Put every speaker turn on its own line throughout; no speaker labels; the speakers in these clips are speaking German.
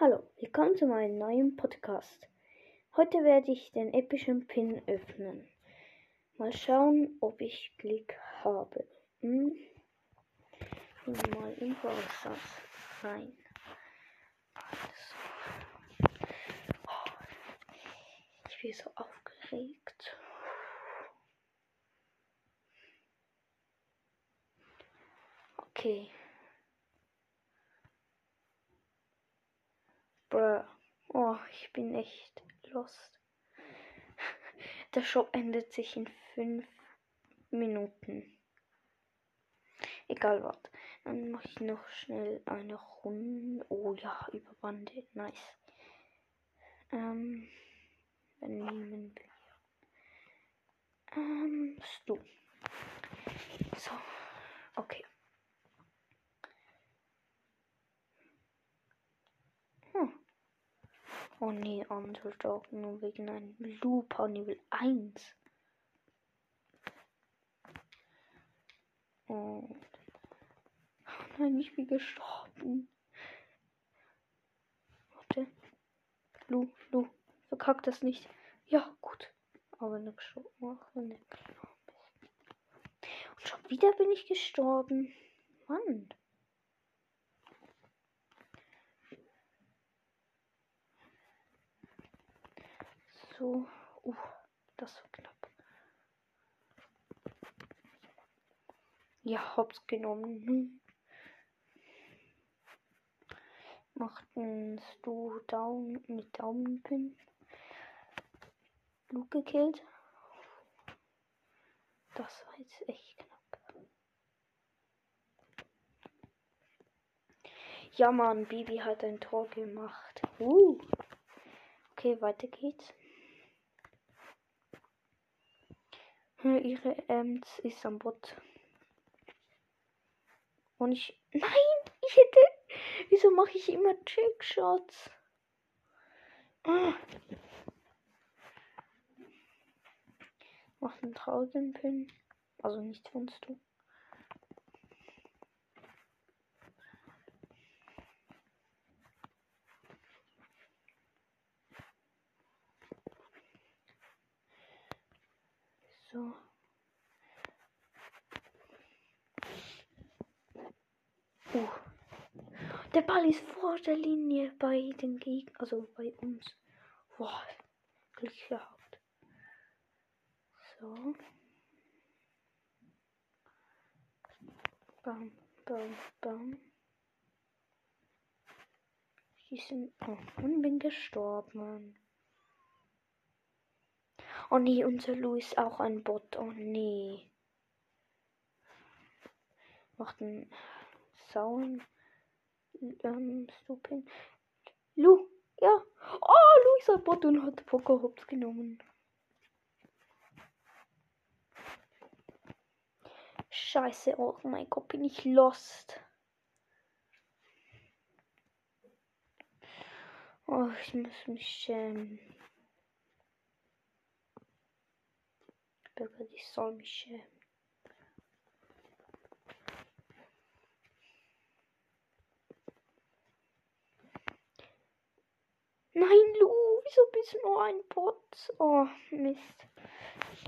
Hallo, willkommen zu meinem neuen Podcast. Heute werde ich den epischen Pin öffnen. Mal schauen, ob ich Glück habe. Hm? Mal in Browsers rein. Also. Ich bin so aufgeregt. Okay. Oh, ich bin echt lost. Der Shop endet sich in fünf Minuten. Egal was. Dann mache ich noch schnell eine Runde. Oh ja, über Bande. Nice. Ähm, dann nehmen wir. Ähm, Stu. So. Okay. Oh nee, Underdog nur wegen einem Looper Level 1. Oh. Nein, ich bin gestorben. Warte. Lu, Lu, verkack das nicht. Ja, gut. Aber ne gestorben. Ne Und schon wieder bin ich gestorben. Mann. So. Uh, das war knapp. Ja, hops genommen. Machten du Daumen mit Daumenpin. Luke gekillt. Das war jetzt echt knapp. Ja, Mann, Bibi hat ein Tor gemacht. Uh. Okay, weiter geht's. Ihre Ems ist am Bot. Und ich. Nein! Ich hätte. Wieso mache ich immer Trickshots? Ah. Mach einen traurigen. Also nicht findest du. So. Uh. Der Ball ist vor der Linie bei den Gegnern, also bei uns. Boah, Glück gehabt. So. Bam, bam, bam. Schießen. Oh, und bin gestorben. Oh nee, unser Lou ist auch ein Bot. Oh nee. Macht einen sauren ähm, Stupin. Lu, ja. Oh, Lu ist ein Bot und hat Poker genommen. Scheiße, oh mein Gott, bin ich lost. Oh, ich muss mich schämen. Bürger, ich soll mich schämen. Nein, Lu, wieso bist du nur ein Bot? Oh, Mist.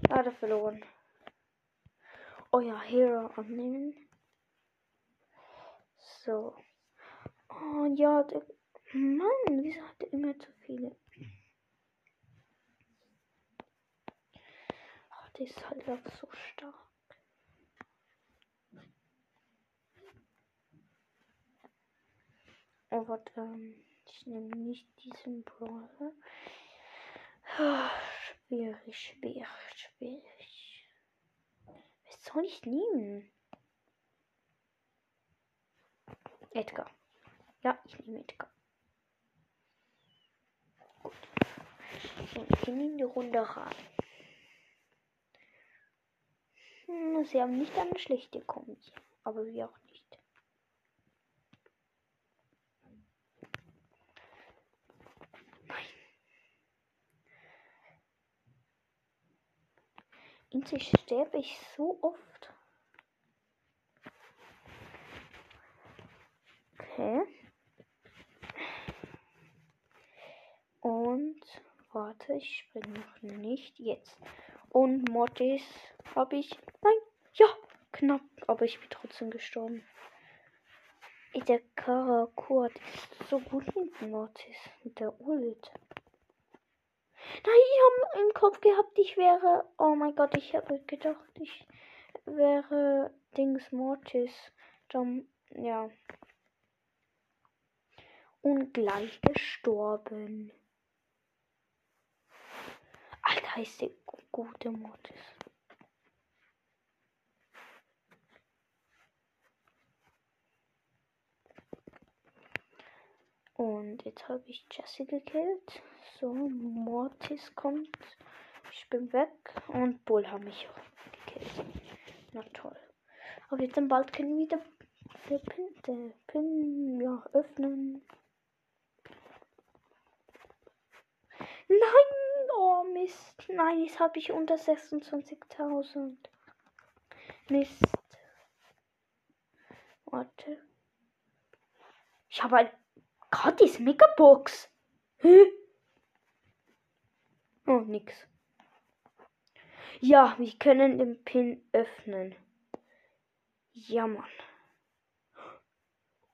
Leider verloren. Ja, Hero annehmen. So. Oh ja, der Mann, wieso hat er immer zu viele? Die ist halt auch so stark. Aber ähm, ich nehme nicht diesen Brawler. schwierig, schwierig, schwierig. Was soll ich nehmen? Edgar. Ja, ich nehme Edgar. Gut. Und nehme die Runde rein. Hm, sie haben nicht eine schlechte Kombi. Aber wir auch nicht. Nein. In sich sterbe ich so oft. Okay. Und warte, ich springe noch nicht jetzt. Und Mortis habe ich. Nein, ja, knapp, aber ich bin trotzdem gestorben. Der Karakurt ist so gut mit Mortis, mit der Ult. Nein, ich habe im Kopf gehabt, ich wäre. Oh mein Gott, ich habe gedacht, ich wäre Dings Mortis. Dann, ja. Und gleich gestorben. Alter, ist der gute Mortis. Und jetzt habe ich Jesse gekillt. So, Mortis kommt. Ich bin weg. Und Bull hat mich gekillt. Na toll. Aber jetzt dann bald können wir wieder der Pin, der Pin ja, öffnen. Nein! Oh Mist. Nein, jetzt habe ich unter 26.000. Mist. Warte. Ich habe ein Gratis Megabox. Hä? Oh, nix. Ja, wir können den Pin öffnen. Ja, Mann.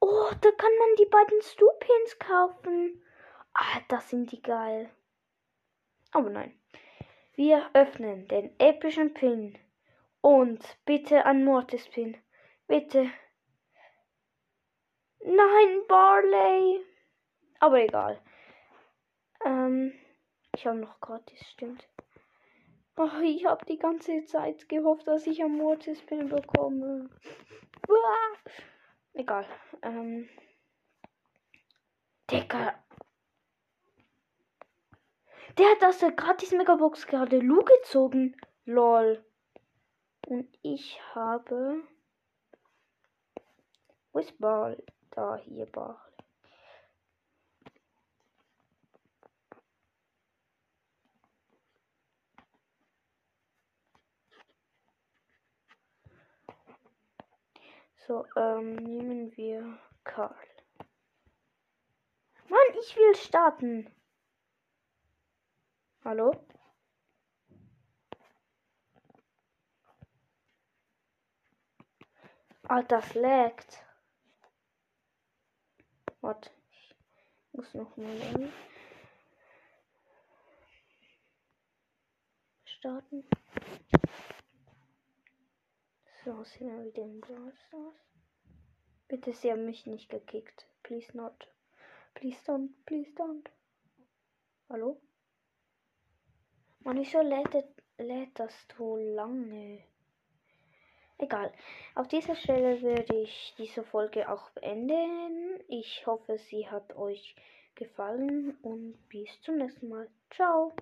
Oh, da kann man die beiden Stu-Pins kaufen. Ah, das sind die geil. Aber nein. Wir öffnen den epischen Pin. Und bitte ein Mortis-Pin. Bitte. Nein, Barley. Aber egal. Ähm, ich habe noch gratis, stimmt. Oh, ich habe die ganze Zeit gehofft, dass ich ein Mortis-Pin bekomme. Uah. Egal. Ähm. Digga. Der hat aus der gratis Megabox gerade Lu gezogen. Lol. Und ich habe. Wo ist Ball? Da, hier Ball. So, ähm, nehmen wir Karl. Mann, ich will starten. Hallo? Ah, das laggt. Warte, ich muss noch mal lernen. starten. So, sind wir wieder im Brawl. Bitte, sie haben mich nicht gekickt. Please not. Please don't, please don't. Hallo? Mann, wieso lädt, lädt das so lange? Egal. Auf dieser Stelle würde ich diese Folge auch beenden. Ich hoffe, sie hat euch gefallen und bis zum nächsten Mal. Ciao.